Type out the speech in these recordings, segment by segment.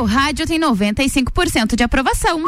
seu rádio tem 95% de aprovação.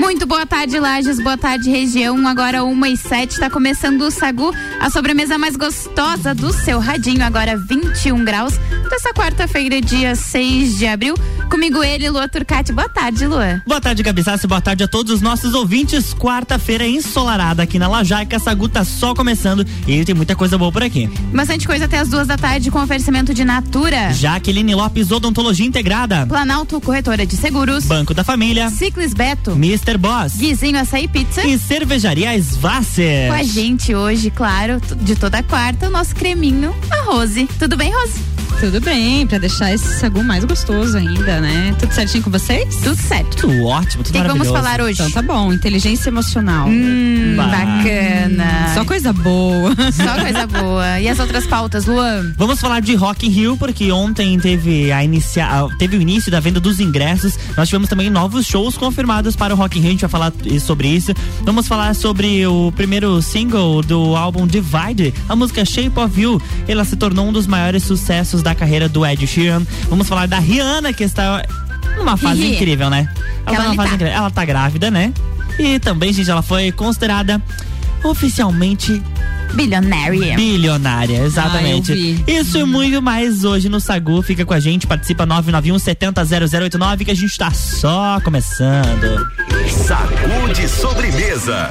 Muito boa tarde, Lages. Boa tarde, região. Agora, uma e sete. Está começando o Sagu, a sobremesa mais gostosa do seu radinho. Agora, 21 graus. Dessa quarta-feira, dia 6 de abril. Comigo ele, Lua Turcati. Boa tarde, Lua. Boa tarde, Gabi Sassi. Boa tarde a todos os nossos ouvintes. Quarta-feira ensolarada aqui na Lajaica. Sagu tá só começando e tem muita coisa boa por aqui. Bastante coisa até as duas da tarde com oferecimento de Natura. Jaqueline Lopes, Odontologia Integrada. Planalto Corretora de Seguros. Banco da Família. Ciclis Beto. Mr. Boss. Guizinho Açaí Pizza. E Cervejaria Svasser. Com a gente hoje, claro, de toda quarta, o nosso creminho, a Rose. Tudo bem, Rose? Tudo bem, pra deixar esse sagu mais gostoso ainda, né? Tudo certinho com vocês? Tudo certo. Tudo ótimo, tudo O que vamos falar hoje? Então tá bom, inteligência emocional. Hum, Bah. bacana. Só coisa boa. Só coisa boa. E as outras pautas, Luan? Vamos falar de Rock in Rio, porque ontem teve, a inicia, teve o início da venda dos ingressos. Nós tivemos também novos shows confirmados para o Rock in Rio, a gente vai falar sobre isso. Vamos falar sobre o primeiro single do álbum Divide, a música Shape of You. Ela se tornou um dos maiores sucessos da carreira do Ed Sheeran. Vamos falar da Rihanna, que está numa fase incrível, né? Ela, Ela tá numa fase tá. incrível. Ela tá grávida, né? E também, gente, ela foi considerada oficialmente Bilionária. Bilionária, exatamente. Ah. Isso e muito mais hoje no Sagu. Fica com a gente, participa 991 70 0089 que a gente tá só começando. Sagu de sobremesa.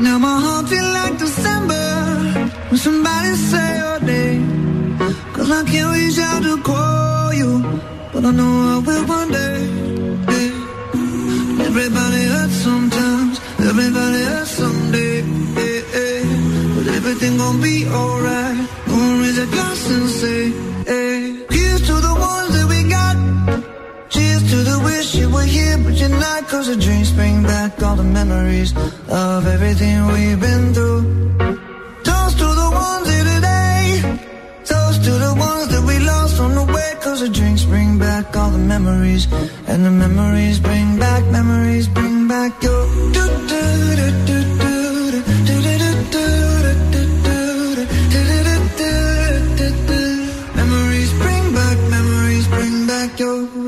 Now my heart feel like December when somebody say your name. Cause I can't reach out to call you, but I know I will one day. Everybody hurts sometimes, everybody hurts someday. But everything gon' be alright. Gonna raise a glass and say, hey. Here, but you're not. Cause the dreams bring back all the memories of everything we've been through. Toast to the ones here today. Toast to the ones that we lost on the way. Cause the drinks bring back all the memories. And the memories bring back, memories bring back your. do, do, do, do, do, do, do, do, do, do, do, do, do, do. Memories bring back, memories bring back your.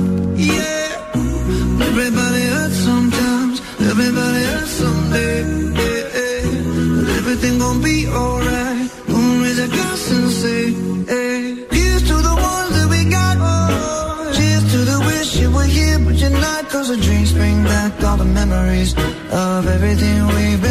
Memories of everything we've been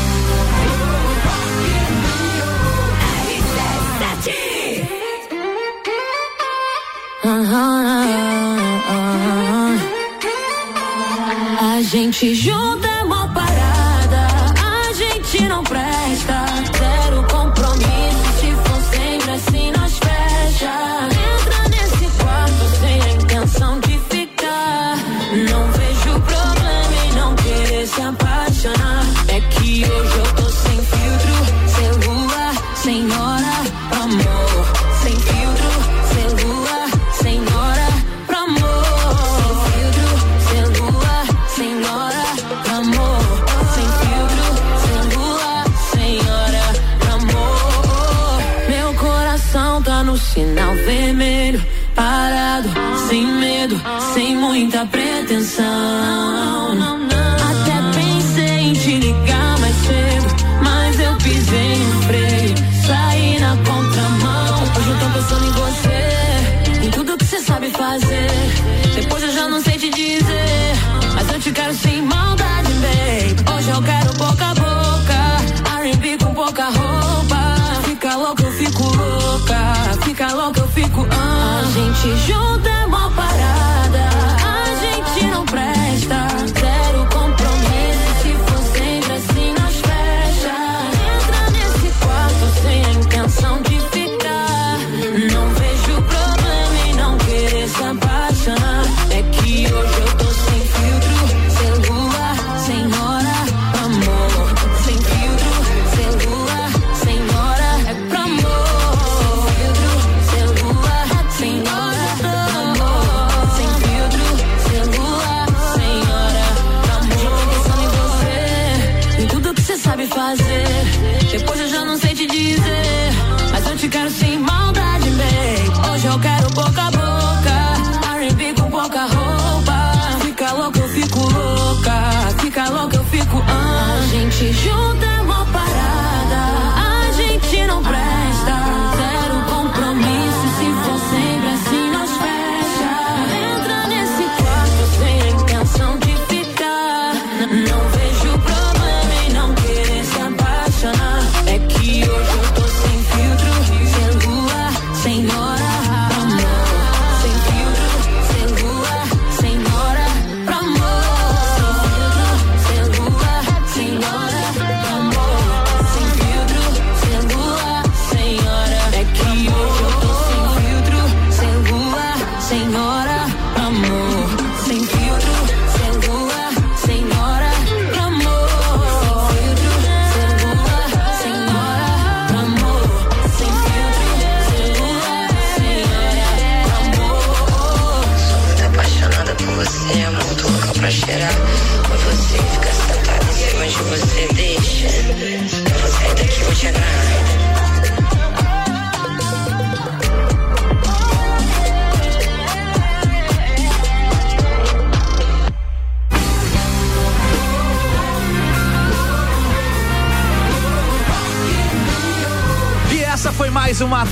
A gente junta song.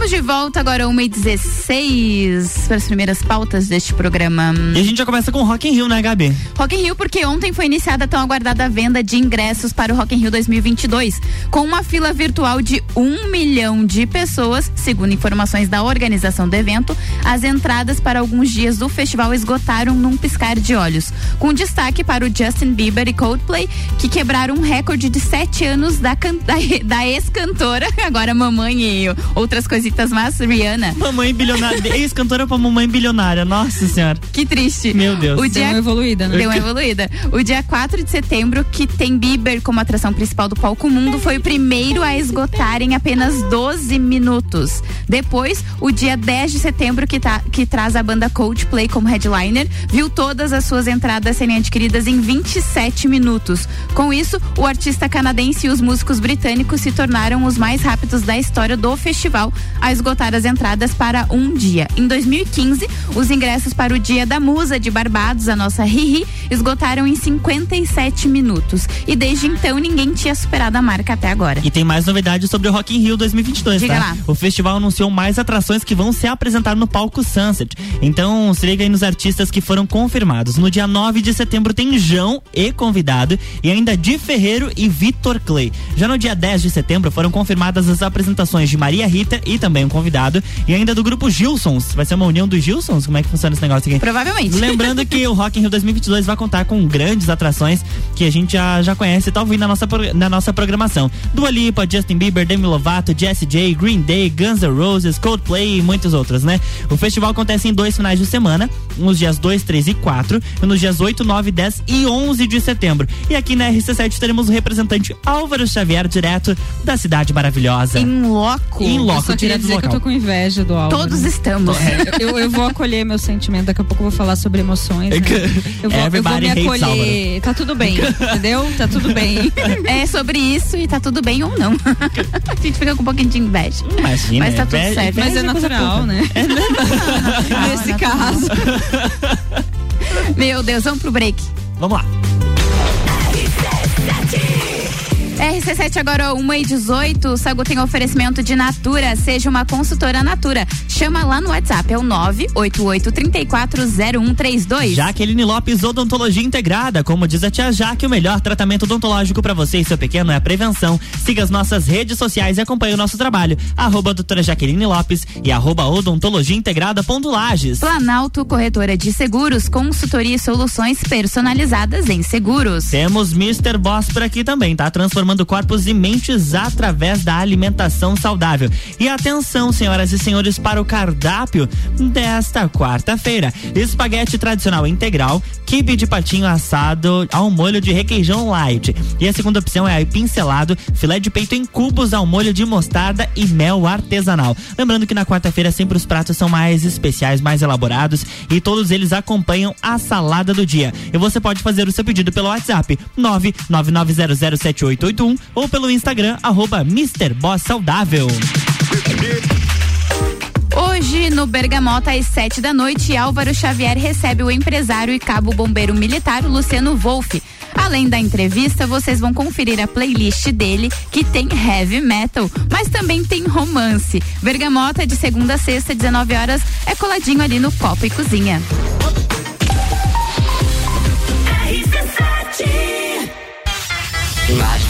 Estamos de volta agora, 1h16, para as primeiras pautas deste programa. E a gente já começa com Rock in Rio, né, Gabi? Rock in Rio, porque ontem foi iniciada a tão aguardada venda de ingressos para o Rock in Rio 2022, com uma fila virtual de um milhão de pessoas, segundo informações da organização do evento. As entradas para alguns dias do festival esgotaram num piscar de olhos, com destaque para o Justin Bieber e Coldplay, que quebraram um recorde de sete anos da, da, da ex-cantora, agora mamãe e outras coisas cositas más, Rihanna. Mamãe bilionária, ex-cantora pra mamãe bilionária, nossa senhora. Que triste. Meu Deus. O Deu dia uma evoluída, né? Deu uma evoluída. O dia 4 de setembro, que tem Bieber como atração principal do palco mundo, foi o primeiro a esgotar em apenas 12 minutos. Depois, o dia 10 de setembro, que, tá, que traz a banda Coldplay como headliner, viu todas as suas entradas serem adquiridas em 27 minutos. Com isso, o artista canadense e os músicos britânicos se tornaram os mais rápidos da história do festival a esgotar as entradas para um dia. Em 2015, os ingressos para o Dia da Musa de Barbados, a nossa Riri, esgotaram em 57 minutos. E desde então ninguém tinha superado a marca até agora. E tem mais novidades sobre o Rock in Rio 2022, Diga tá? lá. O festival anunciou mais atrações que vão ser apresentadas no palco Sunset. Então, se liga aí nos artistas que foram confirmados. No dia 9 de setembro tem João e convidado e ainda Di Ferreiro e Vitor Clay. Já no dia 10 de setembro foram confirmadas as apresentações de Maria Rita e também um convidado e ainda do grupo Gilsons. Vai ser uma união dos Gilsons? Como é que funciona esse negócio aqui? Provavelmente. Lembrando que o Rock in Rio 2022 vai contar com grandes atrações que a gente já, já conhece e tá ouvindo na nossa, na nossa programação. Dua Lipa, Justin Bieber, Demi Lovato, Jessie J, Green Day, Guns N' Roses, Coldplay e muitos outros, né? O festival acontece em dois finais de semana, nos dias 2, 3 e 4, e nos dias 8, 9, 10 e 11 de setembro. E aqui na RC7 teremos o representante Álvaro Xavier, direto da cidade maravilhosa. Em loco. Em loco, direto do dizer que eu local. tô com inveja do Álvaro. Todos estamos. Eu, eu vou acolher meu sentimento, daqui a pouco eu vou falar sobre emoções. Né? Eu, vou, eu vou me acolher. Tá tudo bem, entendeu? Tá tudo bem. É sobre isso e tá tudo bem ou não. a gente fica com um pouquinho de inveja. Imagina, Mas tá tudo inveja- certo. Mas é natural, né? Nesse caso. Meu Deus, vamos pro break. Vamos lá. RC7 agora 1 e 18. O Sagu tem oferecimento de Natura. Seja uma consultora Natura. Chama lá no WhatsApp, é o 988340132. Jaqueline Lopes Odontologia Integrada. Como diz a tia Jaque, o melhor tratamento odontológico para você e seu pequeno é a prevenção. Siga as nossas redes sociais e acompanhe o nosso trabalho. Arroba doutora Jaqueline Lopes e arroba odontologia integrada ponto Lages. Planalto Corretora de Seguros, consultoria e soluções personalizadas em seguros. Temos Mr. Boss por aqui também, tá? Transformando corpos e mentes através da alimentação saudável. E atenção, senhoras e senhores, para o cardápio desta quarta-feira. Espaguete tradicional integral, quibe de patinho assado ao molho de requeijão light. E a segunda opção é aipim selado, filé de peito em cubos ao molho de mostarda e mel artesanal. Lembrando que na quarta-feira sempre os pratos são mais especiais, mais elaborados e todos eles acompanham a salada do dia. E você pode fazer o seu pedido pelo WhatsApp 999007881 ou pelo Instagram arroba Mr. Boss Saudável. Hoje, no Bergamota, às sete da noite, Álvaro Xavier recebe o empresário e cabo bombeiro militar Luciano Wolff. Além da entrevista, vocês vão conferir a playlist dele, que tem heavy metal, mas também tem romance. Bergamota, de segunda a sexta, 19 horas, é coladinho ali no Copa e Cozinha. Imagens,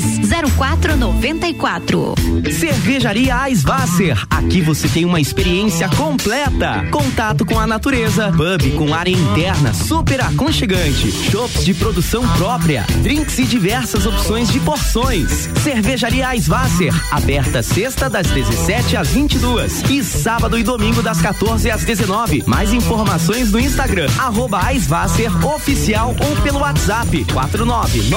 3222 0494. Cervejaria Eisvasser. Aqui você tem uma experiência completa. Contato com a natureza, pub com área interna super aconchegante, shops de produção própria, drinks e diversas opções de porções. Cervejaria Eisvasser, aberta sexta das 17 às 22 e sábado e domingo das 14 às 19. Mais informações no Instagram Eisvasser oficial ou pelo WhatsApp 499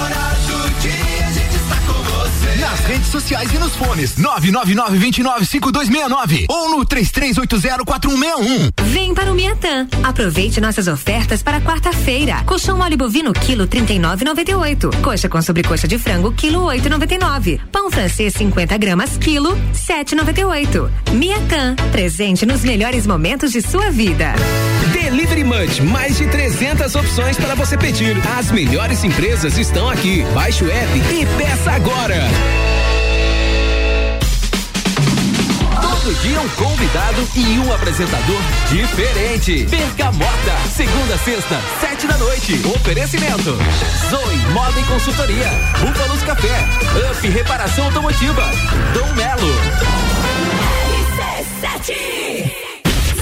Nas redes sociais e nos fones 999-295269 ou no 33804161. Vem para o Miatã. Aproveite nossas ofertas para quarta-feira. Colchão mole bovino quilo 39,98. Coxa com sobrecoxa de frango quilo 8,99. Pão francês 50 gramas quilo 7,98. Miatã. Presente nos melhores momentos de sua vida. Delivery Munch, mais de 300 opções para você pedir. As melhores empresas estão aqui. Baixe o app e peça agora. Todo dia um convidado e um apresentador diferente. Bergamota, segunda a sexta, sete da noite. Oferecimento. Zoe Moda e Consultoria. Búfalos Café. Up Reparação Automotiva. Dom Melo.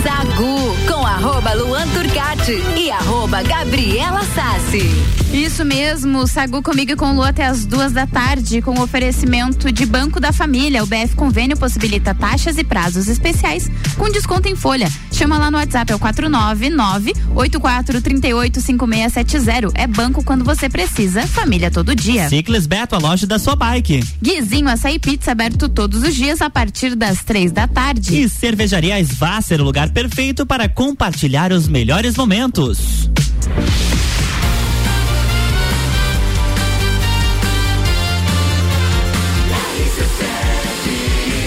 Sagu com arroba Luan Turcati e arroba Gabriela Sassi. Isso mesmo, Sagu comigo e com o Lu até as duas da tarde, com oferecimento de Banco da Família. O BF Convênio possibilita taxas e prazos especiais com desconto em folha. Chama lá no WhatsApp, é o 499-8438-5670. É banco quando você precisa, família todo dia. Ciclis Beto, a loja da sua bike. Guizinho Açaí Pizza aberto todos os dias a partir das três da tarde. E Cervejaria Svasser, o lugar perfeito para compartilhar os melhores momentos.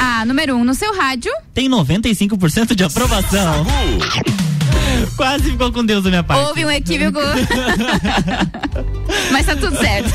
A número um no seu rádio. Tem 95% de aprovação. Quase ficou com Deus da minha parte. Houve um equívoco. Mas tá tudo certo.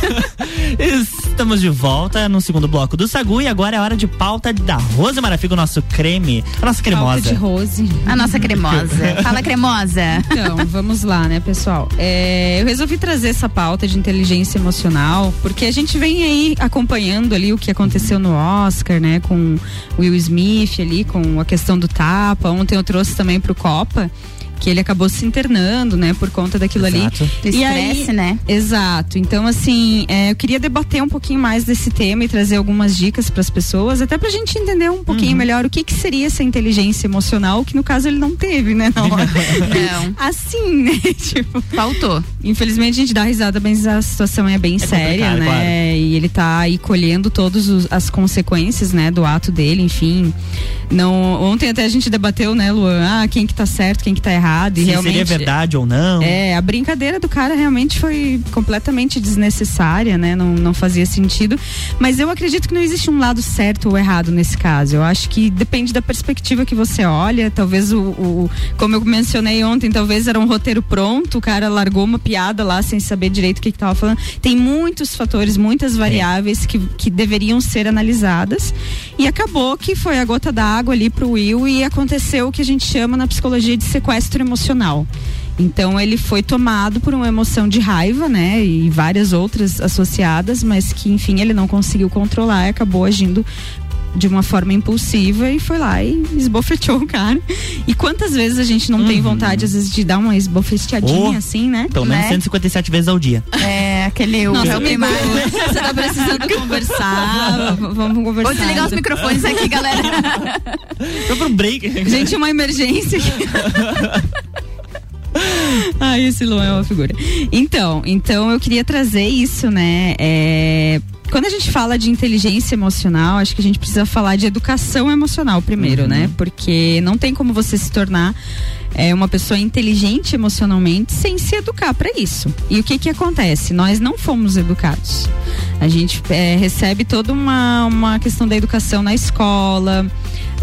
Estamos de volta no segundo bloco do Sagu e agora é hora de pauta da Rose Marafigo, nosso creme, a nossa cremosa. Pauta de rose. A nossa cremosa. Fala cremosa. Então, vamos lá, né, pessoal? É, eu resolvi trazer essa pauta de inteligência emocional, porque a gente vem aí acompanhando ali o que aconteceu no Oscar, né, com Will Smith ali, com a questão do tapa. Ontem eu trouxe também pro Copa. Que ele acabou se internando, né, por conta daquilo Exato. ali. Do estresse, né? Exato. Então, assim, é, eu queria debater um pouquinho mais desse tema e trazer algumas dicas para as pessoas, até pra gente entender um pouquinho Uhum. melhor o que que seria essa inteligência emocional, que no caso ele não teve, né? Não. Não. assim, né? tipo, Faltou. Infelizmente a gente dá risada, mas a situação é bem séria, complicado, né? claro. E ele tá aí colhendo todas as consequências, né, do ato dele, enfim. Não, ontem até a gente debateu, né, Luan, ah, quem que tá certo, quem que tá errado, e Se realmente seria verdade ou não. é, a brincadeira do cara realmente foi completamente desnecessária, né? Não, não fazia sentido. Mas eu acredito que não existe um lado certo ou errado nesse caso. Eu acho que depende da perspectiva que você olha. Talvez o, o- como eu mencionei ontem, talvez era um roteiro pronto, o cara largou uma piada lá sem saber direito o que, que tava falando. Tem muitos fatores, muitas variáveis que, que deveriam ser analisadas. E acabou que foi a gota d'água ali pro Will e aconteceu o que a gente chama na psicologia de sequestro emocional. Então ele foi tomado por uma emoção de raiva, né? E várias outras associadas, mas que enfim ele não conseguiu controlar e acabou agindo de uma forma impulsiva e foi lá e esbofeteou o cara. E quantas vezes a gente não tem vontade, às vezes, de dar uma esbofeteadinha Oh, assim, né? Pelo menos né? 157 vezes ao dia. É, aquele o Nossa, amigo, primário. você tá precisando conversar. Vamos conversar. Vou desligar os microfones aqui, galera. Foi pro break. Gente, uma emergência aqui. Ai, esse Luan é uma figura. Então, então eu queria trazer isso, né? É, quando a gente fala de inteligência emocional, acho que a gente precisa falar de educação emocional primeiro, né? Porque não tem como você se tornar é, uma pessoa inteligente emocionalmente sem se educar para isso. E o que que acontece? Nós não fomos educados. A gente é, recebe toda uma, uma questão da educação na escola,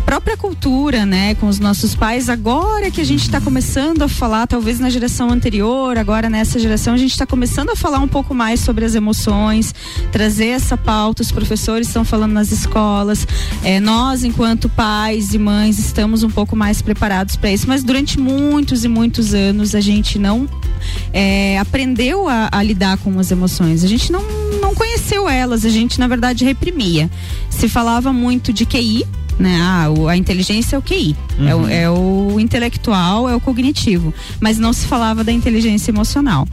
própria cultura, né, com os nossos pais. Agora que a gente está começando a falar, talvez na geração anterior, agora nessa geração, a gente está começando a falar um pouco mais sobre as emoções, trazer essa pauta. Os professores estão falando nas escolas. É, nós, enquanto pais e mães, estamos um pouco mais preparados para isso. Mas durante muitos e muitos anos a gente não é, aprendeu a, a lidar com as emoções. A gente não, não conheceu elas, a gente na verdade reprimia. Se falava muito de QI, né? Ah, o- a inteligência é o QI, é, o, Uhum. é o intelectual, é o cognitivo, mas não se falava da inteligência emocional.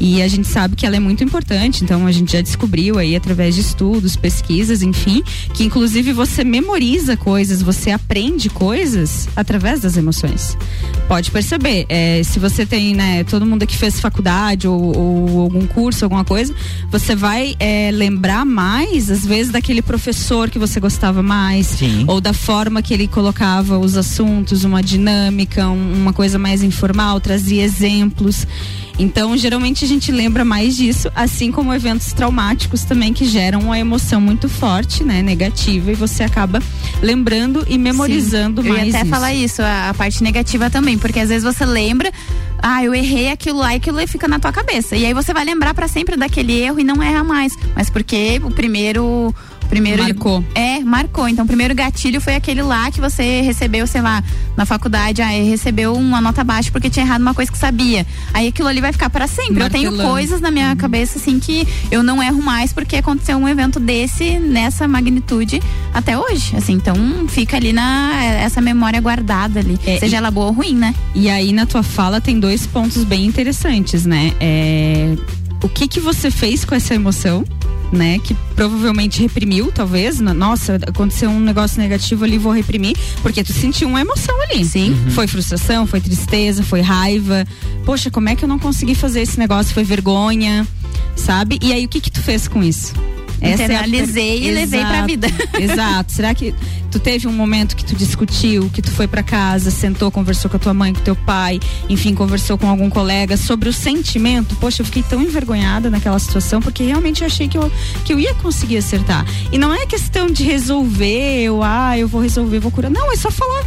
E a gente sabe que ela é muito importante, então a gente já descobriu aí através de estudos, pesquisas, enfim, que inclusive você memoriza coisas, você aprende coisas através das emoções. Pode perceber, é, se você tem, né, todo mundo que fez faculdade ou, ou algum curso, alguma coisa, você vai é, lembrar mais, às vezes, daquele professor que você gostava mais, ou da forma que ele colocava os assuntos, uma dinâmica, um- uma coisa mais informal, trazia exemplos. Então, geralmente a gente lembra mais disso, assim como eventos traumáticos também que geram uma emoção muito forte, né, negativa, e você acaba lembrando e memorizando Sim, eu mais ia até isso. falar isso, a, a parte negativa também, porque às vezes você lembra, ah, eu errei aquilo lá e aquilo aí fica na tua cabeça. E aí você vai lembrar pra sempre daquele erro e não erra mais. Mas porque o primeiro. Primeiro Marcou. É, marcou. Então, o primeiro gatilho foi aquele lá que você recebeu, sei lá, na faculdade, ah, recebeu uma nota baixa porque tinha errado uma coisa que sabia. Aí aquilo ali vai ficar pra sempre. Eu tenho Martelando. coisas na minha cabeça, assim, que eu não erro mais porque aconteceu um evento desse, nessa magnitude, até hoje. Assim, então fica ali na essa memória guardada ali. É, seja e- ela boa ou ruim, né? E aí na tua fala tem dois pontos bem interessantes, né? É, o que que você fez com essa emoção? Né, que provavelmente reprimiu, talvez. no- Nossa, aconteceu um negócio negativo ali, vou reprimir. Porque tu sentiu uma emoção ali. Sim. Foi frustração, foi tristeza, foi raiva. Poxa, como é que eu não consegui fazer esse negócio? Foi vergonha, sabe? E aí o que que tu fez com isso? Essa é per- Internalizei e levei pra Exato, vida. Exato. Será que tu teve um momento que tu discutiu, que tu foi pra casa, sentou, conversou com a tua mãe, com teu pai, enfim, conversou com algum colega sobre o sentimento? Poxa, eu fiquei tão envergonhada naquela situação porque realmente eu achei que eu, que eu ia conseguir acertar. E não é questão de resolver, eu, ah, eu vou resolver, vou curar. Não, é só falar.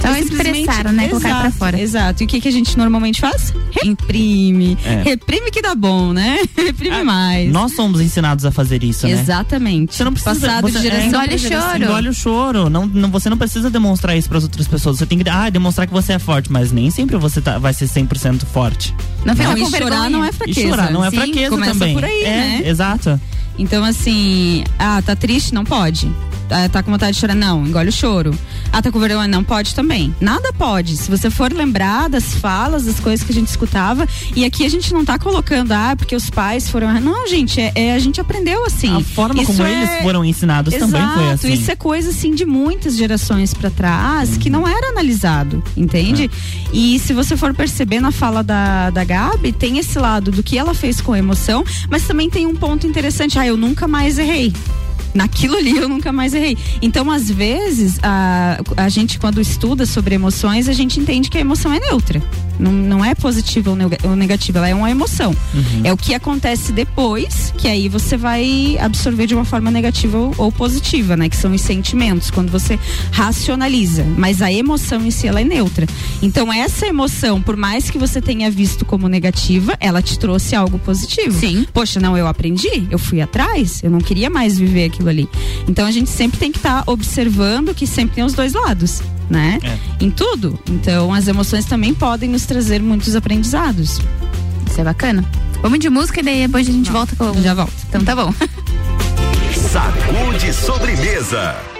Só É simplesmente- expressar, né? Colocar pra Exato, fora. Exato. E o que, que a gente normalmente faz? Reprime. É. Reprime que dá bom, né? Reprime mais. Nós somos ensinados a fazer isso, né? Exatamente. Você não precisa Passado de você- geração é, engole o choro. Engole o choro. Não, não, você não precisa demonstrar isso para as outras pessoas. Você tem que ah, demonstrar que você é forte, mas nem sempre você tá, vai ser 100% forte. Não Não, com e chorar não é E fraqueza. chorar não é Sim, fraqueza começa também. por aí, é, né? exato. Então, assim, ah, tá triste? Não pode. Ah, tá com vontade de chorar? Não, engole o choro. Ah, tá com vergonha? Não pode também. Nada pode. Se você for lembrar das falas, das coisas que a gente escutava, e aqui a gente não tá colocando, ah, porque os pais foram. Não, gente, é, é- a gente aprendeu assim. A forma Isso como é- eles foram ensinados também foi Exato, assim. Isso é coisa assim de muitas gerações pra trás que não era analisado, entende? E se você for perceber na fala da, da Gabi, tem esse lado do que ela fez com emoção, mas também tem um ponto interessante. Ah, eu nunca mais errei. Naquilo ali eu nunca mais errei. Então, às vezes, a, a gente, quando estuda sobre emoções, a gente entende que a emoção é neutra. Não, não é positiva ou nega- ou negativa, ela é uma emoção. É o que acontece depois, que aí você vai absorver de uma forma negativa ou, ou positiva, né? Que são os sentimentos, quando você racionaliza. Mas a emoção em si, ela é neutra. Então, essa emoção, por mais que você tenha visto como negativa, ela te trouxe algo positivo. Sim. Poxa, não, eu aprendi, eu fui atrás, eu não queria mais viver aquilo ali. Então, a gente sempre tem que estar observando que sempre tem os dois lados. Né? Em tudo. Então, as emoções também podem nos trazer muitos aprendizados. Isso é bacana. Vamos de música e daí depois a gente volta com. Já volto. Então tá bom. Sacude sobremesa.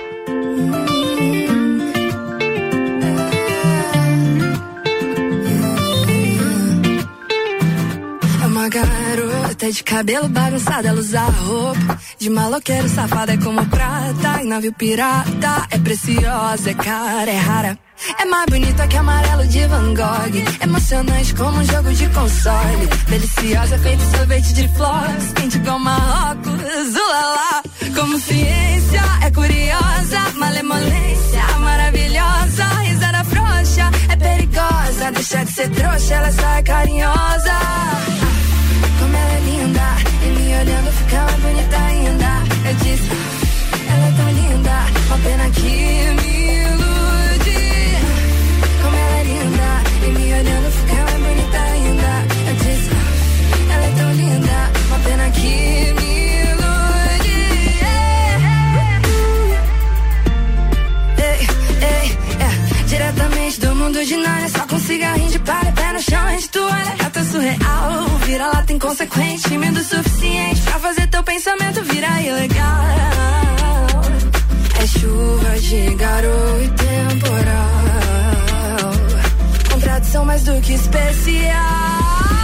Garota de cabelo bagunçado, ela usa roupa de maloqueiro, safada é como prata, em navio pirata, é preciosa, é cara, é rara. É mais bonita que amarelo de Van Gogh, emocionante como um jogo de console, deliciosa feito sorvete de flores, quente igual Marrocos, ulala. Como ciência, é curiosa, malemolência, maravilhosa, risada frouxa, é perigosa, deixa de ser trouxa, ela só é carinhosa. Como ela é linda, e me olhando fica mais bonita ainda. Eu disse, ela é tão linda, uma pena que me ilude. Como ela é linda, e me olhando fica mais bonita ainda. Eu disse, ela é tão linda, uma pena que me ilude. Ei, ei, é, diretamente do mundo de Nárnia, só com cigarrinho de palha, pé no chão, a gente toalha, gata surreal. Vira lá, tem consequente, tímido o suficiente pra fazer teu pensamento virar ilegal. É chuva de garoto e temporal. Contradição mais do que especial.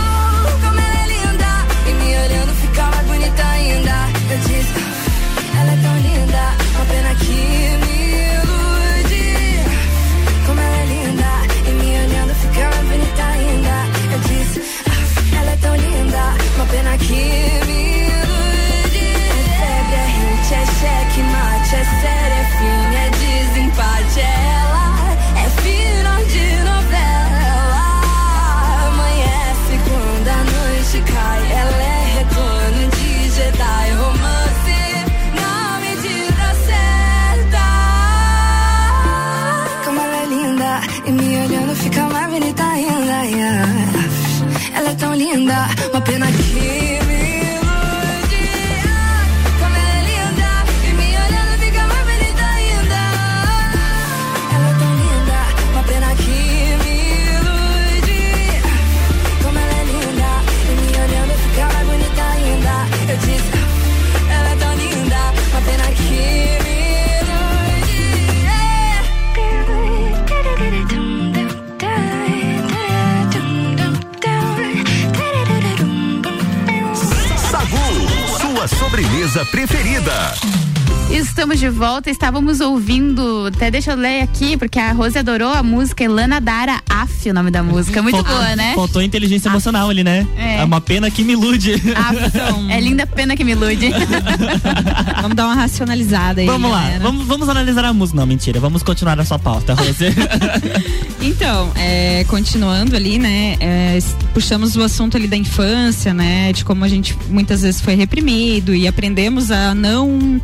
Estávamos ouvindo, até deixa eu ler aqui, porque a Rose adorou a música Elana Dara Af, o nome da música, muito Faltou- boa, né? Faltou inteligência emocional ali, né? É. É uma pena que me ilude. Af, é linda pena que me ilude. Vamos dar uma racionalizada aí. Vamos lá, galera. vamos, vamos analisar a música. Não, mentira, vamos continuar a sua pauta, Rose. Então, é, continuando ali, né? é, puxamos o assunto ali da infância, né? De como a gente muitas vezes foi reprimido e aprendemos a não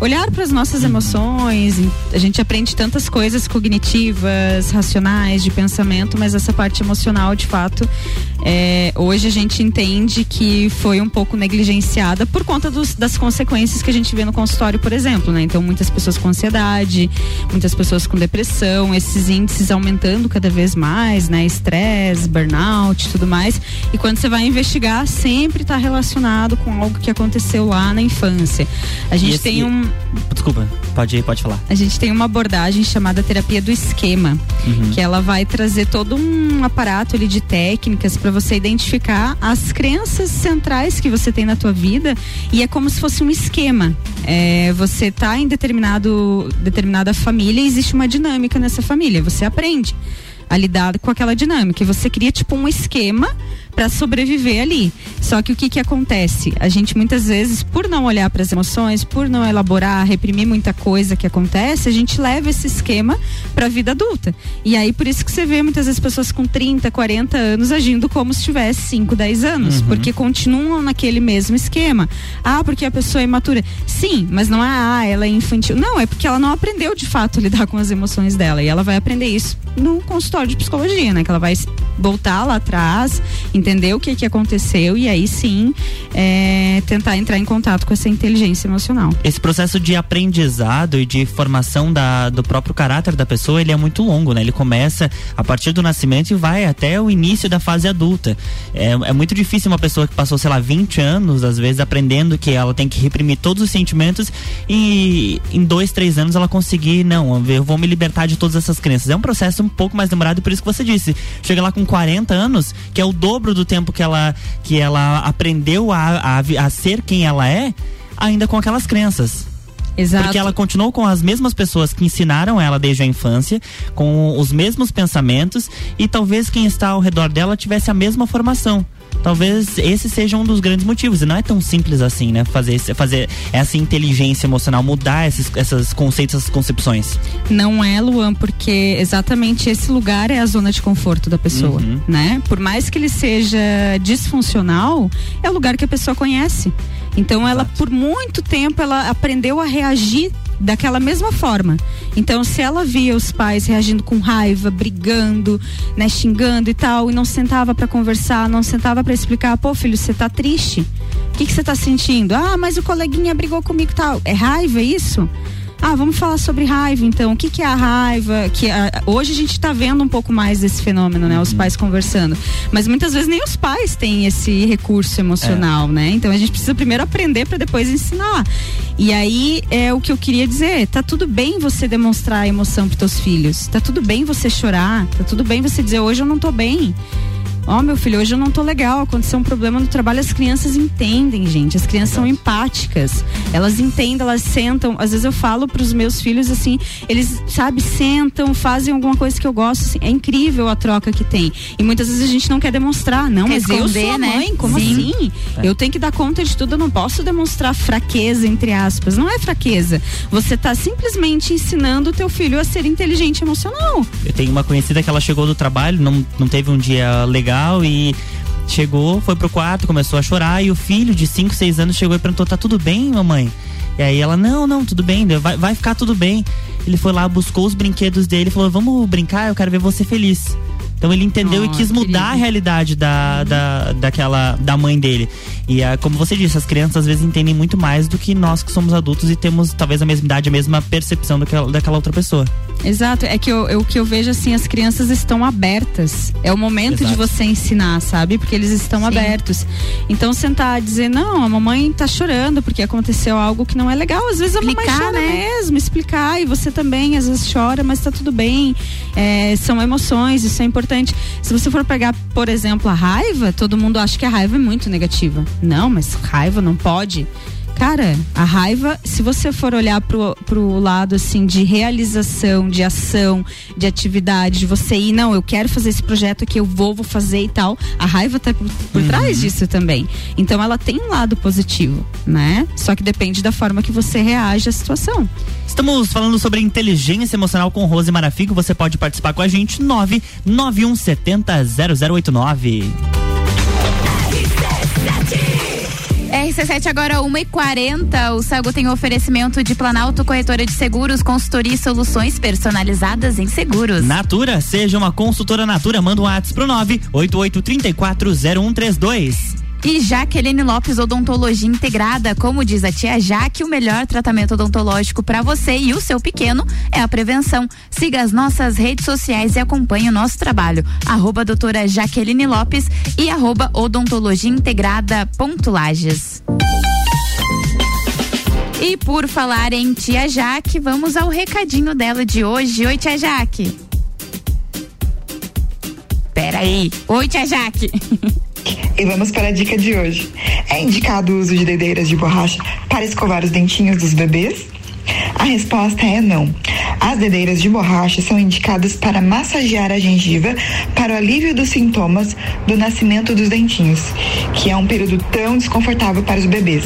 olhar para as nossas emoções. A gente aprende tantas coisas cognitivas, racionais, de pensamento, mas essa parte emocional, de fato, é, hoje a gente entende que foi um pouco negligenciada por conta dos- das consequências que a gente vê no consultório, por exemplo, né? Então, muitas pessoas com ansiedade, muitas pessoas com depressão, esses índices aumentando cada vez mais, né? Estresse, burnout, tudo mais. E quando você vai investigar, sempre está relacionado com algo que aconteceu lá na infância. A gente esse- tem um Desculpa, pode, pode falar. A gente tem uma abordagem chamada terapia do esquema, Uhum. que ela vai trazer todo um aparato ali de técnicas para você identificar as crenças centrais que você tem na tua vida e é como se fosse um esquema. É, você tá em determinado determinada família e existe uma dinâmica nessa família. Você aprende a lidar com aquela dinâmica. E você cria tipo um esquema para sobreviver ali. Só que o que que acontece? A gente muitas vezes, por não olhar para as emoções, por não elaborar, reprimir muita coisa que acontece, a gente leva esse esquema para a vida adulta. E aí por isso que você vê muitas vezes pessoas com 30, 40 anos agindo como se tivesse 5, 10 anos, Uhum. porque continuam naquele mesmo esquema. Ah, porque a pessoa é imatura. Sim, mas não é ah, ela é infantil. Não, é porque ela não aprendeu de fato a lidar com as emoções dela e ela vai aprender isso no consultório de psicologia, né? Que ela vai voltar lá atrás, entender o que que aconteceu e aí sim é, tentar entrar em contato com essa inteligência emocional. Esse processo de aprendizado e de formação da, do próprio caráter da pessoa, ele é muito longo, né? Ele começa a partir do nascimento e vai até o início da fase adulta. É, é muito difícil uma pessoa que passou, sei lá, 20 anos, às vezes, aprendendo que ela tem que reprimir todos os sentimentos e em dois, três anos ela conseguir, não, eu vou me libertar de todas essas crenças. É um processo um pouco mais demorado, por isso que você disse. Chega lá com 40 anos, que é o dobro do tempo que ela, que ela aprendeu a, a, a ser quem ela é, ainda com aquelas crenças. Exato. Porque ela continuou com as mesmas pessoas que ensinaram ela desde a infância, com os mesmos pensamentos e talvez quem está ao redor dela tivesse a mesma formação. Talvez esse seja um dos grandes motivos. E não é tão simples assim, né? Fazer, fazer essa inteligência emocional, mudar esses, esses conceitos, essas concepções. Não é, Luan, porque exatamente esse lugar é a zona de conforto da pessoa, Uhum. né? Por mais que ele seja disfuncional, é o lugar que a pessoa conhece. Então ela por muito tempo ela aprendeu a reagir daquela mesma forma. Então se ela via os pais reagindo com raiva, brigando, né, xingando e tal, e não sentava para conversar, não sentava para explicar, pô, filho, você tá triste? O que você tá sentindo? Ah, mas o coleguinha brigou comigo e tal. É raiva é isso? Ah, vamos falar sobre raiva então. O que, que é a raiva? Que a- hoje a gente está vendo um pouco mais desse fenômeno, né? Os pais conversando. Mas muitas vezes nem os pais têm esse recurso emocional, né? Então a gente precisa primeiro aprender para depois ensinar. E aí é o que eu queria dizer. Tá tudo bem você demonstrar emoção para teus filhos. Tá tudo bem você chorar. Tá tudo bem você dizer hoje eu não tô bem. Ó, meu filho, hoje eu não tô legal, aconteceu um problema no trabalho, as crianças entendem, gente. As crianças são empáticas. Elas entendem, elas sentam. Às vezes eu falo pros meus filhos assim, eles, sabe, sentam, fazem alguma coisa que eu gosto, assim. É incrível a troca que tem. E muitas vezes a gente não quer demonstrar. Não, Quer mas eu sou a né? mãe, como Sim. assim? É. Eu tenho que dar conta de tudo, eu não posso demonstrar fraqueza, entre aspas. Não é fraqueza. Você tá simplesmente ensinando o teu filho a ser inteligente emocional. Eu tenho uma conhecida que ela chegou do trabalho, não, não teve um dia legal e chegou, foi pro quarto, começou a chorar e o filho de 5, 6 anos chegou e perguntou: tá tudo bem, mamãe? E aí ela, não, não, tudo bem, vai, vai ficar tudo bem. Ele foi lá, buscou os brinquedos dele falou: vamos brincar, eu quero ver você feliz. Então ele entendeu Oh, e quis mudar a realidade da, da, daquela, da mãe dele. E ah, como você disse, as crianças às vezes entendem muito mais do que nós que somos adultos e temos talvez a mesma idade, a mesma percepção daquela, daquela outra pessoa. Exato, é que eu, eu- o que eu vejo assim, as crianças estão abertas. É o momento de Exato. você ensinar, sabe? Porque eles estão abertos. Então sentar e dizer, não, a mamãe tá chorando porque aconteceu algo que não é legal. Às vezes a mamãe Explicar, chora né? mesmo, explicar, e você também às vezes chora, mas tá tudo bem. É, são emoções, isso é importante. Se você for pegar, por exemplo, a raiva, todo mundo acha que a raiva é muito negativa. Não, mas raiva não pode. Cara, a raiva, se você for olhar pro, pro lado assim de realização, de ação, de atividade, de você ir, não, eu quero fazer esse projeto aqui, eu vou, vou fazer e tal, a raiva tá por, por trás disso também. Então ela tem um lado positivo, né? Só que depende da forma que você reage à situação. Estamos falando sobre inteligência emocional com Rose Marafico. Você pode participar com a gente, 99170 0089. RC7 agora 1h40. O Sago tem oferecimento de Planalto Corretora de Seguros, consultoria e soluções personalizadas em seguros. Natura, seja uma consultora Natura, manda um WhatsApp pro 988340132. E Jaqueline Lopes Odontologia Integrada, como diz a tia Jaque, o melhor tratamento odontológico para você e o seu pequeno é a prevenção. Siga as nossas redes sociais e acompanhe o nosso trabalho. Arroba doutora Jaqueline Lopes e arroba odontologia integrada ponto Lages. E por falar em tia Jaque, vamos ao recadinho dela de hoje. Oi, tia Jaque. Peraí. Oi, tia Jaque. E vamos para a dica de hoje. É indicado o uso de dedeiras de borracha para escovar os dentinhos dos bebês? A resposta é não. As dedeiras de borracha são indicadas para massagear a gengiva para o alívio dos sintomas do nascimento dos dentinhos, que é um período tão desconfortável para os bebês.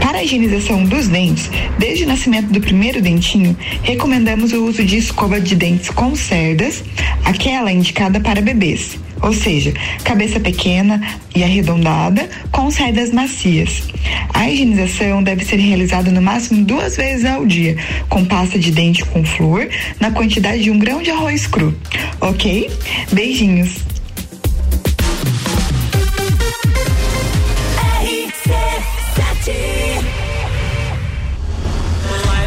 Para a higienização dos dentes, desde o nascimento do primeiro dentinho, recomendamos o uso de escova de dentes com cerdas, aquela indicada para bebês ou seja, cabeça pequena e arredondada com cerdas macias. A higienização deve ser realizada no máximo duas vezes ao dia, com pasta de dente com flúor, na quantidade de um grão de arroz cru. Ok? Beijinhos!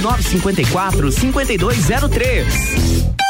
9954 5203.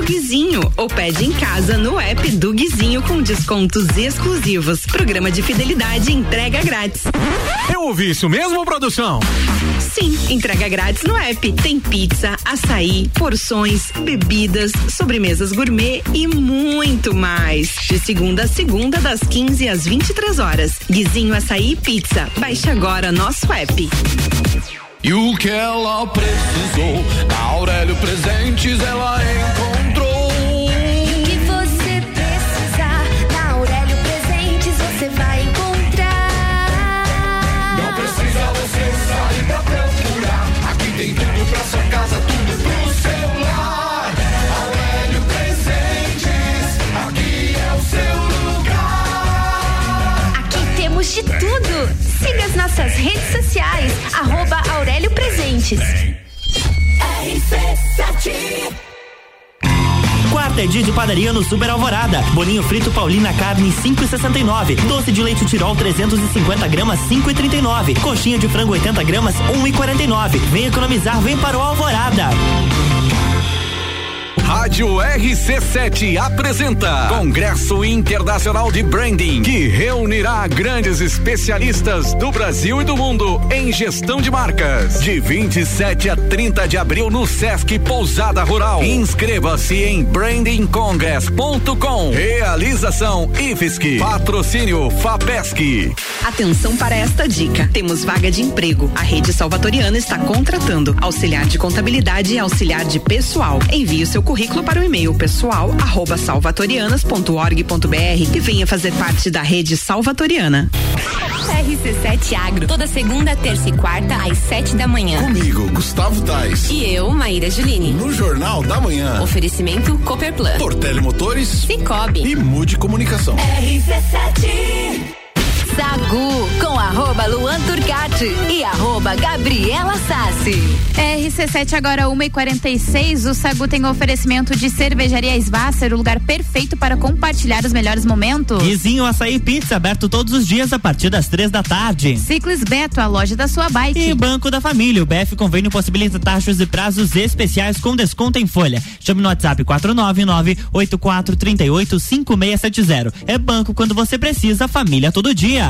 pro Guizinho ou pede em casa no app do Guizinho com descontos exclusivos. Programa de fidelidade entrega grátis. Eu ouvi isso mesmo, produção? Sim, entrega grátis no app. Tem pizza, açaí, porções, bebidas, sobremesas gourmet e muito mais. De segunda a segunda, das 15 às 23 horas. Guizinho Açaí e Pizza. Baixe agora nosso app. E o que ela precisou, na Aurélio Presentes ela encontrou. De tudo. Siga as nossas redes sociais, arroba Aurélio Presentes. RC7 Quarta é dia de padaria no Super Alvorada. Bolinho frito Paulina carne 5,69. Doce de leite Tirol 350 gramas 5,39. Coxinha de frango 80 gramas 1,49. Vem economizar, vem para o Alvorada. Rádio RC7 apresenta Congresso Internacional de Branding, que reunirá grandes especialistas do Brasil e do mundo em gestão de marcas. De 27 a 30 de abril no Sesc Pousada Rural. Inscreva-se em brandingcongress.com. Realiza Organização IFSC. Patrocínio FAPESC. Atenção para esta dica. Temos vaga de emprego. A rede salvatoriana está contratando auxiliar de contabilidade e auxiliar de pessoal. Envie o seu currículo para o e-mail pessoal arroba salvatorianas.org.br e venha fazer parte da rede salvatoriana. RC7 Agro, toda segunda, terça e quarta, às sete da manhã. Comigo, Gustavo Tais. E eu, Maíra Juline. No Jornal da Manhã. Oferecimento Copperplan. Portele Motores. Cicobi. E Mude Comunicação. RC7 Sagu com arroba Luan Turcati e arroba Gabriela Sassi. RC7 agora 1h46. O Sagu tem oferecimento de cervejaria Svasser, o lugar perfeito para compartilhar os melhores momentos. Vizinho Açaí Pizza, aberto todos os dias a partir das três da tarde. Ciclis Beto, a loja da sua bike. E Banco da Família, o BF Convênio possibilita taxas e prazos especiais com desconto em folha. Chame no WhatsApp 499-8438-5670. É banco quando você precisa, família todo dia.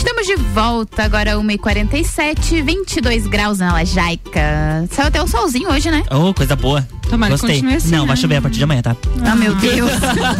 Estamos de volta agora 1h47, 22 graus na Lajaica. Saiu até o solzinho hoje, né? Oh, coisa boa. Tomara que Gostei. continue assim, Não, né? vai chover a partir de amanhã, tá? Ah, meu Deus.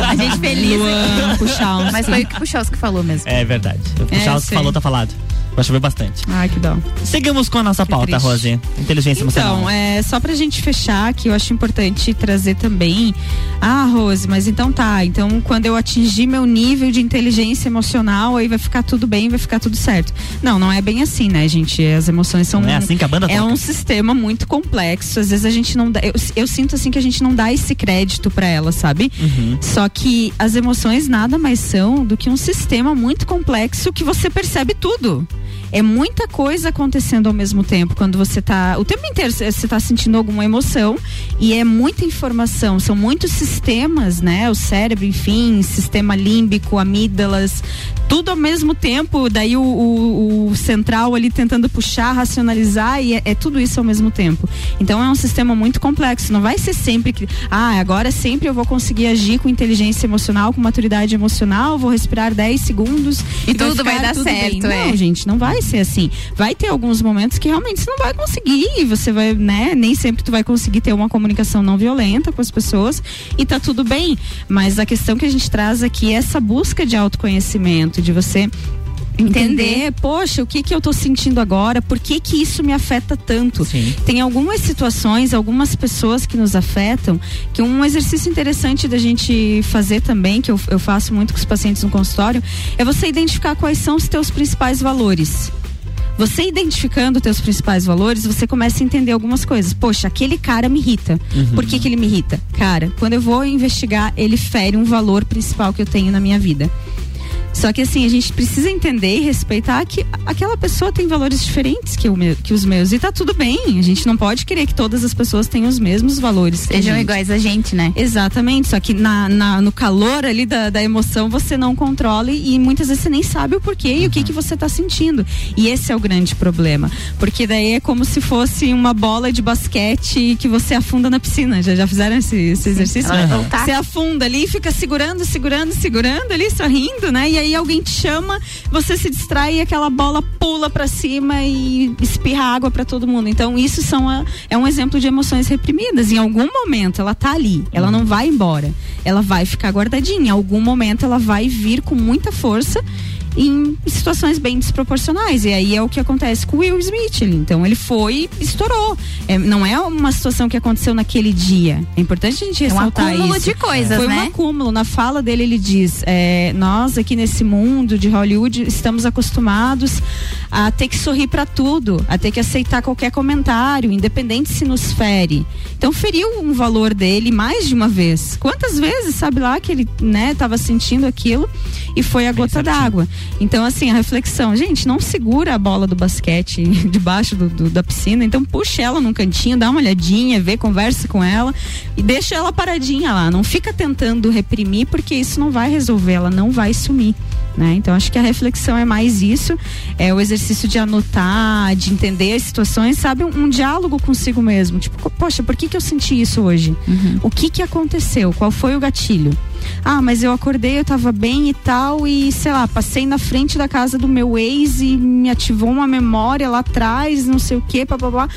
A gente feliz. Luan, Puxaus. Mas foi o que Puxaus que falou mesmo. É verdade. O É, Charles sei. falou, tá falado. Vai chover bastante. Ai, que dó. Seguimos com a nossa pauta, triste. Rose. Inteligência emocional. Então, é, só pra gente fechar, que eu acho importante trazer também. Ah, Rose, mas então tá. Então, quando eu atingir meu nível de inteligência emocional, aí vai ficar tudo bem, vai ficar tudo certo. Não, não é bem assim, né, gente? As emoções são. Não é assim que a banda É toca. um sistema muito complexo. Às vezes a gente não dá. Eu, eu sinto assim que a gente não dá esse crédito pra ela, sabe? Uhum. Só que as emoções nada mais são do que um sistema muito complexo que você percebe tudo. É muita coisa acontecendo ao mesmo tempo quando você tá. O tempo inteiro você você tá sentindo alguma emoção e é muita informação, são muitos sistemas, né? O cérebro, enfim, sistema límbico, amígdalas, tudo ao mesmo tempo, daí o, o- o central ali tentando puxar, racionalizar e é, é tudo isso ao mesmo tempo. Então é um sistema muito complexo. Não vai ser sempre que, ah, agora sempre eu vou conseguir agir com inteligência emocional, com maturidade emocional, vou respirar 10 segundos E tudo vai ficar dar tudo certo, bem. é. Não, gente, não vai ser assim. Vai ter alguns momentos que realmente você não vai conseguir, e você vai, né? Nem sempre tu vai conseguir ter uma comunicação não violenta com as pessoas e tá tudo bem. Mas a questão que a gente traz aqui é essa busca de autoconhecimento, de você entender, poxa, o que que eu tô sentindo agora? Por que que isso me afeta tanto? Tem algumas situações, algumas pessoas que nos afetam, que um exercício interessante da gente fazer também, que eu, eu faço muito com os pacientes no consultório, é você identificar quais são os teus principais valores. Você identificando os teus principais valores, você começa a entender algumas coisas. Poxa, aquele cara me irrita. Uhum. Por que, que ele me irrita? Cara, quando eu vou investigar, ele fere um valor principal que eu tenho na minha vida. Só que assim, a gente precisa entender e respeitar que aquela pessoa tem valores diferentes que, o meu, que os meus. E tá tudo bem. A gente não pode querer que todas as pessoas tenham os mesmos valores. Sejam iguais a gente, né? Exatamente, só que na, na- no calor ali da, da emoção você não controla e, e muitas vezes você nem sabe o porquê e o que, que você tá sentindo. E esse é o grande problema. Porque daí é como se fosse uma bola de basquete que você afunda na piscina. Já, já fizeram esse, esse exercício? voltar. Você afunda ali e fica segurando, segurando, segurando ali, sorrindo, né? E aí alguém te chama, você se distrai e aquela bola pula pra cima e espirra água pra todo mundo. Então, isso são a- é um exemplo de emoções reprimidas. Em algum momento ela tá ali, ela não vai embora. Ela vai ficar guardadinha. Em algum momento ela vai vir com muita força em situações bem desproporcionais. E aí é o que acontece com o Will Smith. ele- Então ele foi e estourou. É, não é uma situação que aconteceu naquele dia. É importante a gente É um ressaltar acúmulo isso. de coisas, Foi um né? acúmulo. Na fala dele, ele diz: é, Nós aqui nesse mundo de Hollywood estamos acostumados a ter que sorrir pra tudo, a ter que aceitar qualquer comentário, independente se nos fere. Então feriu um valor dele mais de uma vez. Quantas vezes, sabe lá, que ele né, tava sentindo aquilo e foi a gota d'água. Então, assim, a reflexão, gente, não segura a bola do basquete debaixo do- do- da piscina, então puxa ela num cantinho, dá uma olhadinha, vê, conversa com ela e deixa ela paradinha lá. Não fica tentando reprimir, porque isso não vai resolver, ela não vai sumir. Né? Então acho que a reflexão é mais isso, é o exercício de anotar, de entender as situações, sabe, um, um diálogo consigo mesmo. Tipo, poxa, por que, que eu senti isso hoje? O que que aconteceu? Qual foi o gatilho? Ah, mas eu acordei, eu tava bem e tal, e sei lá, passei na frente da casa do meu ex e me ativou uma memória lá atrás, não sei o que, blá.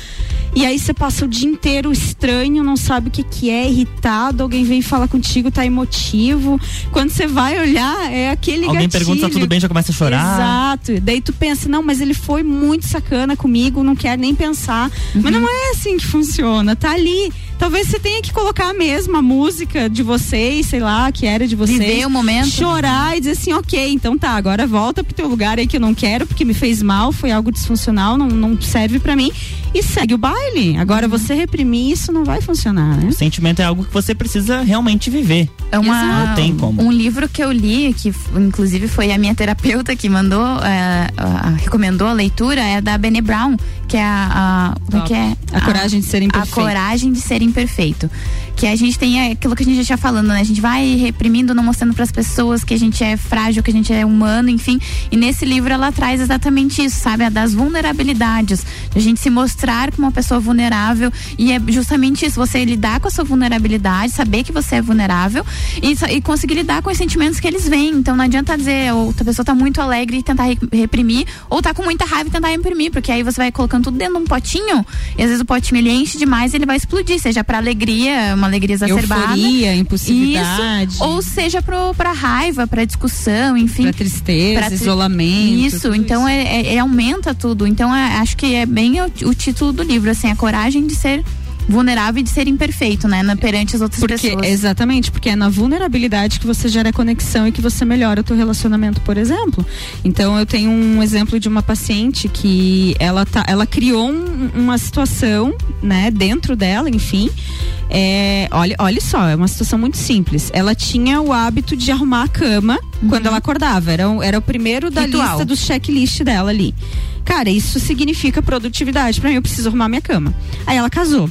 E aí você passa o dia inteiro estranho, não sabe o que que é, irritado, alguém vem falar contigo, tá emotivo. Quando você vai olhar, é aquele Alguém gatilho. pergunta se tá tudo bem, já começa a chorar. Exato. Daí tu pensa, não, mas ele foi muito sacana comigo, não quer nem pensar. Mas não é assim que funciona, tá ali. Talvez você tenha que colocar a mesma música de vocês, sei lá, que era de vocês. Viver o momento. Chorar e dizer assim, ok, então tá, agora volta pro teu lugar aí que eu não quero, porque me fez mal, foi algo disfuncional, não, não serve pra mim. E segue o baile. Agora você reprimir isso não vai funcionar, né? O sentimento é algo que você precisa realmente viver. É uma, Não tem como. Um livro que eu li, que inclusive foi a minha terapeuta que mandou, é, a- a- recomendou a leitura, é da Bene Brown, que é a. a como é que é? A coragem de ser imperfeito. A coragem de ser imperfeito. Que a gente tem aquilo que a gente já tinha falando, né? A gente vai reprimindo, não mostrando para as pessoas que a gente é frágil, que a gente é humano, enfim. E nesse livro ela traz exatamente isso, sabe? A das vulnerabilidades. A gente se mostrar como uma pessoa vulnerável. E é justamente isso, você lidar com a sua vulnerabilidade, saber que você é vulnerável e, e conseguir lidar com os sentimentos que eles vêm. Então não adianta dizer, outra pessoa tá muito alegre e tentar re- reprimir, ou tá com muita raiva e tentar reprimir, porque aí você vai colocando tudo dentro de um potinho, e às vezes o potinho ele enche demais e ele vai explodir, seja pra alegria, uma alegria exacerbada. Euforia, impulsividade. Isso, ou seja pro, pra raiva, pra discussão, enfim. Pra tristeza, Pra tri- isolamento, Isso, então é, é- é- aumenta tudo. Então é- acho que é bem o, o título do livro, assim, a coragem de ser vulnerável e de ser imperfeito, né? na- perante as outras Porque, pessoas. exatamente, porque é na vulnerabilidade que você gera conexão e que você melhora o teu relacionamento, por exemplo. Então eu tenho um exemplo de uma paciente que ela tá, ela criou um- uma situação, né, dentro dela, enfim. É, olha, olha só, é uma situação muito simples. Ela tinha o hábito de arrumar a cama quando ela acordava. Era, o- era o primeiro da Ritual. lista do checklist dela ali. Cara, isso significa produtividade. Pra mim, eu preciso arrumar minha cama. Aí ela casou.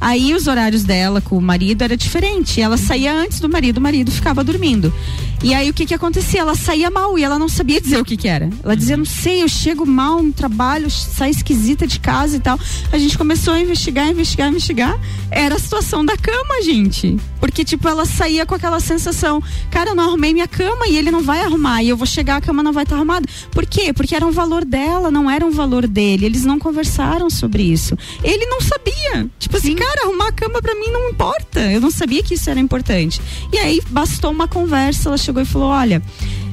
Aí os horários dela com o marido era diferente. Ela saía antes do marido, o marido ficava dormindo. E aí o que que acontecia? Ela saía mal e ela não sabia dizer o que que era. Ela dizia, não sei, eu chego mal no trabalho, saio esquisita de casa e tal. A gente começou a investigar, investigar, investigar. Era a situação da cama, gente. Porque, tipo, ela saía com aquela sensação, cara, eu não arrumei minha cama e ele não vai arrumar. E eu vou chegar, a cama não vai estar arrumada. Por quê? Porque era um valor dela, não era um valor dele. Eles não conversaram sobre isso. Ele não sabia. Tipo assim, cara, arrumar a cama pra mim não importa. Eu não sabia que isso era importante. E aí bastou uma conversa, ela chegou e falou: olha.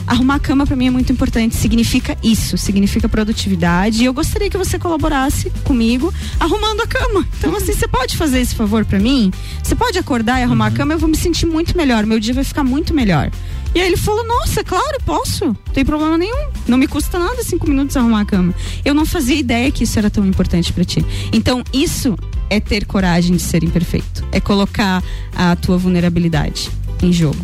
Arrumar a cama pra mim é muito importante, significa isso, significa produtividade. E eu gostaria que você colaborasse comigo arrumando a cama. Então, assim, você pode fazer esse favor pra mim? Você pode acordar e arrumar a cama? Eu vou me sentir muito melhor, meu dia vai ficar muito melhor. E aí ele falou: Nossa, claro, posso, não tem problema nenhum. Não me custa nada cinco minutos arrumar a cama. Eu não fazia ideia que isso era tão importante pra ti. Então, isso é ter coragem de ser imperfeito. É colocar a tua vulnerabilidade em jogo.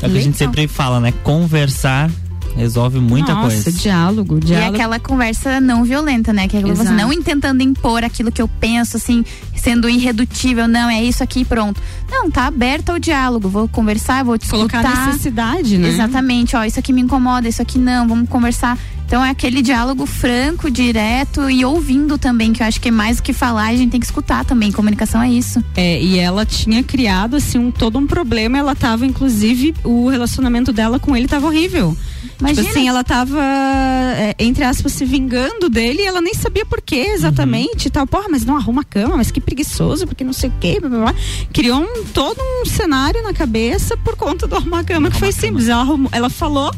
É o que a gente sempre fala, né? Conversar resolve muita Nossa, coisa. diálogo, E diálogo. aquela conversa não violenta, né? Que é você não tentando impor aquilo que eu penso, assim, sendo irredutível, não, é isso aqui, pronto. Não, tá aberto ao diálogo. Vou conversar, vou discutir. Colocar a necessidade, né? Exatamente, ó, isso aqui me incomoda, isso aqui não, vamos conversar. Então é aquele diálogo franco, direto e ouvindo também, que eu acho que é mais do que falar, a gente tem que escutar também. Comunicação é isso. É, e ela tinha criado assim um, todo um problema. Ela tava, inclusive, o relacionamento dela com ele tava horrível. Imagina. Tipo assim, ela tava, é, entre aspas, se vingando dele e ela nem sabia por quê exatamente e tal. Porra, mas não arruma a cama, mas que preguiçoso, porque não sei o quê. Blá, blá, blá. Criou um, todo um cenário na cabeça por conta do arrumar a cama, que foi simples. Ela, arrumou- ela falou,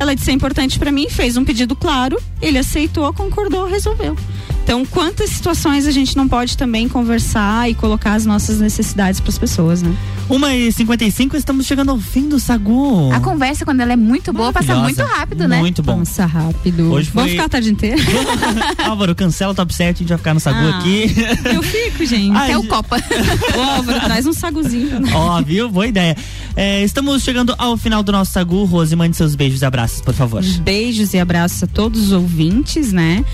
ela disse é importante pra mim, fez um pedido claro, ele aceitou, concordou, resolveu. Então, quantas situações a gente não pode também conversar e colocar as nossas necessidades para as pessoas, né? 1h55, estamos chegando ao fim do Sagu. A conversa, quando ela é muito boa, passa muito rápido, né? Muito bom. Passa rápido. Hoje Vamos foi- ficar a tarde inteira? Álvaro, cancela o top 7, a gente vai ficar no Sagu Ah, aqui. Eu fico, gente. Ai, Até o. Copa. Ô, Álvaro, traz um saguzinho. Ó, viu? Boa ideia. É, estamos chegando ao final do nosso Sagu. Rose, mande seus beijos e abraços, por favor. Beijos e abraços a todos os ouvintes, né?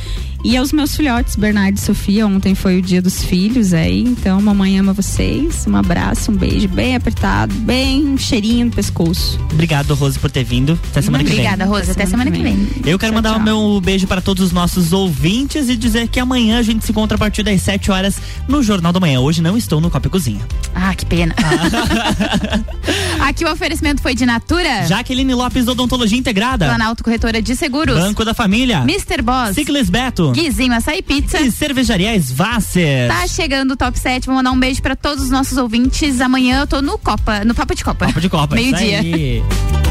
E aos meus filhotes, Bernardo e Sofia. Ontem foi o dia dos filhos aí, então mamãe ama vocês. Um abraço, um beijo bem apertado, bem um cheirinho no pescoço. Obrigado, Rose, por ter vindo. Até semana que vem. Obrigada, Rose. Até semana que vem. Eu quero Tchau, mandar o tchau. meu beijo para todos os nossos ouvintes e dizer que amanhã a gente se encontra a partir das 7 horas no Jornal da Manhã. Hoje não estou no Copa e Cozinha. Ah, que pena. Aqui o oferecimento foi de Natura. Jaqueline Lopes, Odontologia Integrada. Planalto Corretora de Seguros. Banco da Família. Mr. Boss. Ciclis Beto. Guizinho Açaí Pizza. E Cervejaria Svasser. Tá chegando o top 7. Vou mandar um beijo pra todos os nossos ouvintes. Amanhã eu tô no Copa, no Papo de Copa. Copa de Copa. Meio-dia.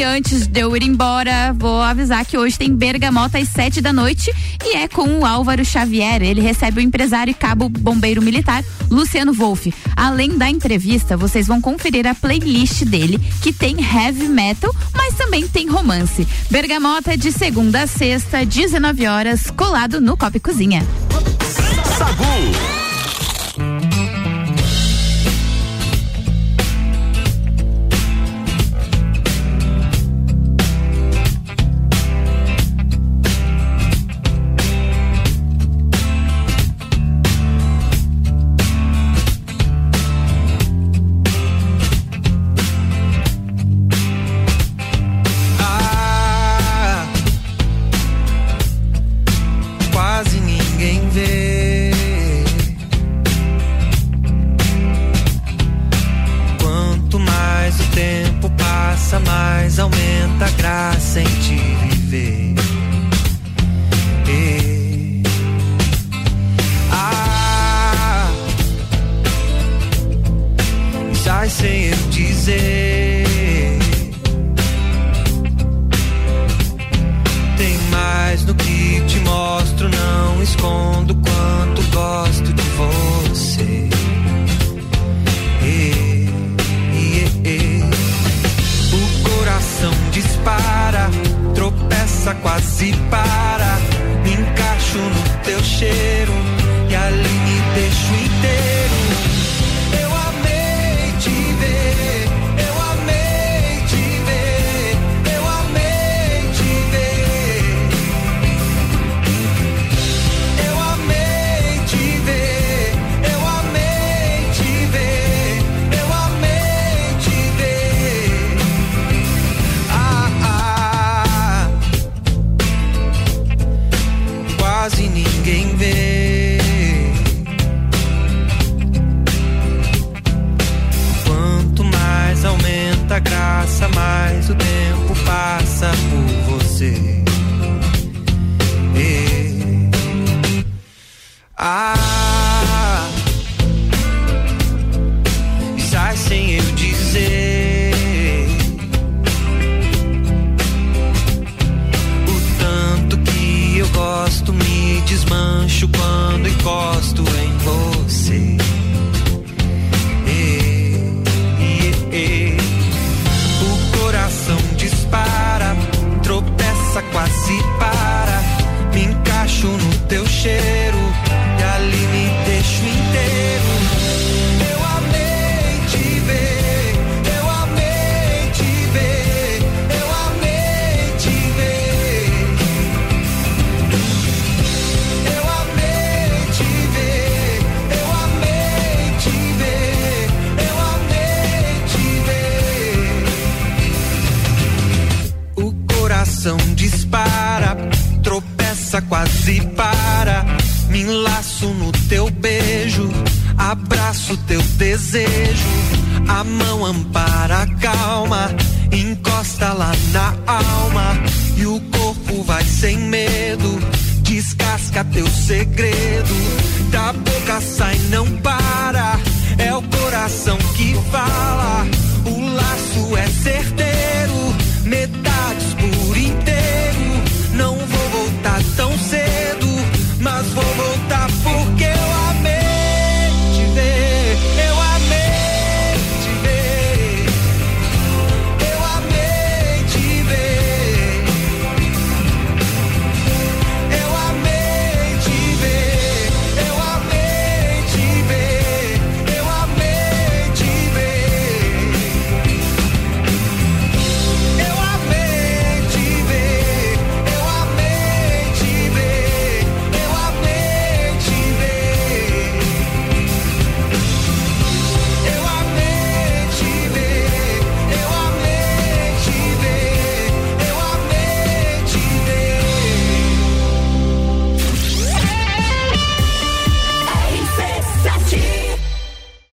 E antes de eu ir embora, vou avisar que hoje tem Bergamota às sete da noite e é com o Álvaro Xavier. Ele recebe o empresário e cabo bombeiro militar Luciano Wolff. Além da entrevista, vocês vão conferir a playlist dele, que tem heavy metal, mas também tem romance. Bergamota de segunda a sexta, 19 horas, colado no Copa e Cozinha. Ah, Tem mais no que te mostro, não escondo quanto gosto de você. E, e, e. O coração dispara, tropeça, quase para. Me encaixo no teu cheiro e ali me deixo